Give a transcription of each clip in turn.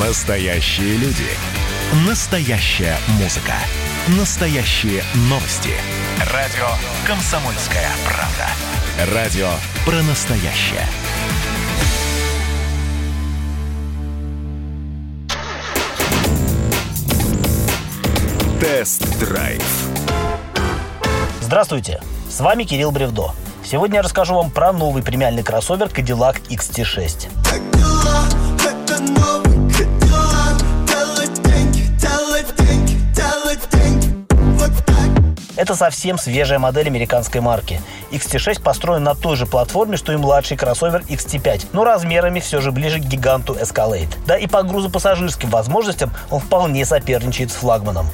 Настоящие люди. Настоящая музыка. Настоящие новости. Радио «Комсомольская правда». Радио про настоящее. Тест-драйв. Здравствуйте, с вами Кирилл Бревдо. Сегодня я расскажу вам про новый премиальный кроссовер Cadillac XT6. Это совсем свежая модель американской марки. XT6 построен на той же платформе, что и младший кроссовер XT5, но размерами все же ближе к гиганту Escalade. Да и по грузопассажирским возможностям он вполне соперничает с флагманом.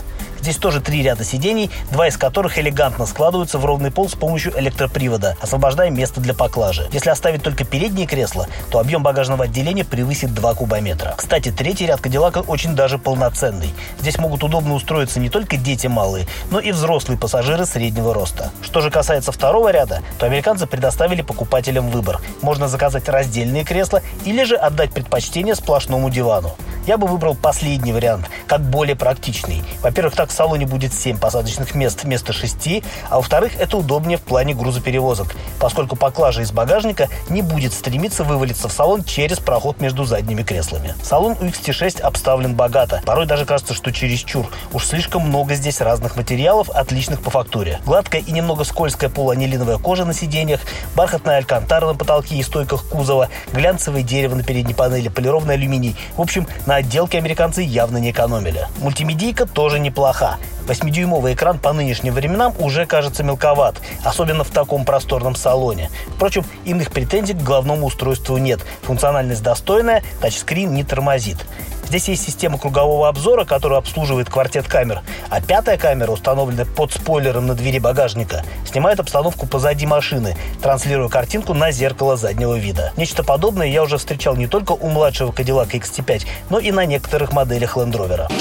Здесь тоже три ряда сидений, два из которых элегантно складываются в ровный пол с помощью электропривода, освобождая место для поклажи. Если оставить только передние кресла, то объем багажного отделения превысит 2 кубометра. Кстати, третий ряд Кадиллака очень даже полноценный. Здесь могут удобно устроиться не только дети малые, но и взрослые пассажиры среднего роста. Что же касается второго ряда, то американцы предоставили покупателям выбор. Можно заказать раздельные кресла или же отдать предпочтение сплошному дивану. Я бы выбрал последний вариант, как более практичный. Во-первых, так в салоне будет 7 посадочных мест вместо 6, а во-вторых, это удобнее в плане грузоперевозок, поскольку поклажа из багажника не будет стремиться вывалиться в салон через проход между задними креслами. Салон у XT6 обставлен богато, порой даже кажется, что чересчур. Уж слишком много здесь разных материалов, отличных по фактуре. Гладкая и немного скользкая полуанилиновая кожа на сиденьях, бархатная алькантара на потолке и стойках кузова, глянцевое дерево на передней панели, полированный алюминий. В общем, на отделке американцы явно не экономили. Мультимедийка тоже неплоха. 8-дюймовый экран по нынешним временам уже кажется мелковат, особенно в таком просторном салоне. Впрочем, иных претензий к главному устройству нет. Функциональность достойная, тачскрин не тормозит. Здесь есть система кругового обзора, которая обслуживает квартет камер, а пятая камера, установленная под спойлером на двери багажника, снимает обстановку позади машины, транслируя картинку на зеркало заднего вида. Нечто подобное я уже встречал не только у младшего Cadillac XT5, но и на некоторых моделях Land Rover.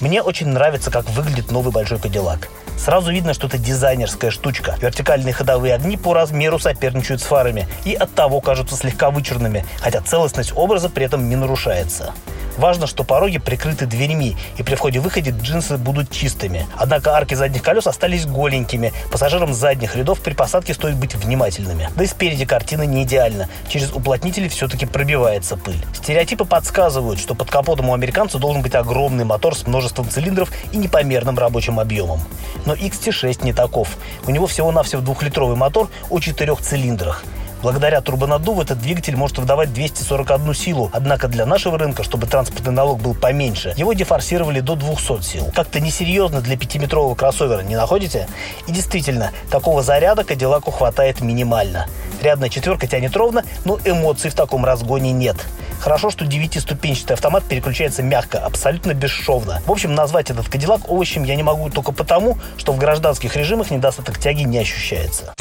Мне очень нравится, как выглядит новый большой Кадиллак. Сразу видно, что это дизайнерская штучка. Вертикальные ходовые огни по размеру соперничают с фарами и от того кажутся слегка вычурными, хотя целостность образа при этом не нарушается. Важно, что пороги прикрыты дверьми, и при входе-выходе джинсы будут чистыми. Однако арки задних колес остались голенькими. Пассажирам задних рядов при посадке стоит быть внимательными. Да и спереди картина не идеальна. Через уплотнители все-таки пробивается пыль. Стереотипы подсказывают, что под капотом у американца должен быть огромный мотор с множеством цилиндров и непомерным рабочим объемом. Но XT6 не таков. У него всего-навсего двухлитровый мотор о четырех цилиндрах. Благодаря турбонаддуву этот двигатель может выдавать 241 силу. Однако для нашего рынка, чтобы транспортный налог был поменьше, его дефорсировали до 200 сил. Как-то несерьезно для пятиметрового кроссовера, не находите? И действительно, такого заряда Кадиллаку хватает минимально. Рядная четверка тянет ровно, но эмоций в таком разгоне нет. Хорошо, что девятиступенчатый автомат переключается мягко, абсолютно бесшовно. В общем, назвать этот Кадиллак овощем я не могу только потому, что в гражданских режимах недостаток тяги не ощущается.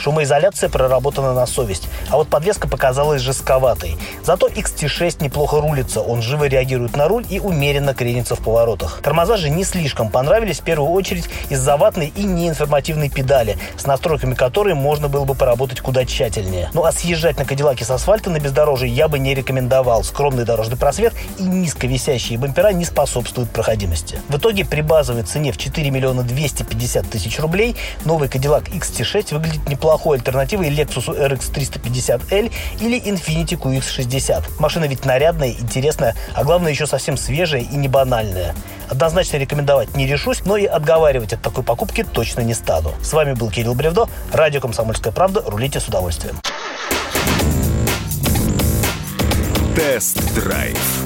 Шумоизоляция проработана на совесть, а вот подвеска показалась жестковатой. Зато XT6 неплохо рулится, он живо реагирует на руль и умеренно кренится в поворотах. Тормоза же не слишком понравились в первую очередь из-за ватной и неинформативной педали, с настройками которой можно было бы поработать куда тщательнее. Ну а съезжать на Кадиллаке с асфальта на бездорожье я бы не рекомендовал. Скромный дорожный просвет и низко висящие бампера не способствуют проходимости. В итоге при базовой цене в 4 миллиона 250 тысяч рублей новый Cadillac XT6 выглядит неплохо неплохой альтернативой Lexus RX 350L или Infiniti QX60. Машина ведь нарядная, интересная, а главное еще совсем свежая и не банальная. Однозначно рекомендовать не решусь, но и отговаривать от такой покупки точно не стану. С вами был Кирилл Бревдо, радио «Комсомольская правда». Рулите с удовольствием. Тест-драйв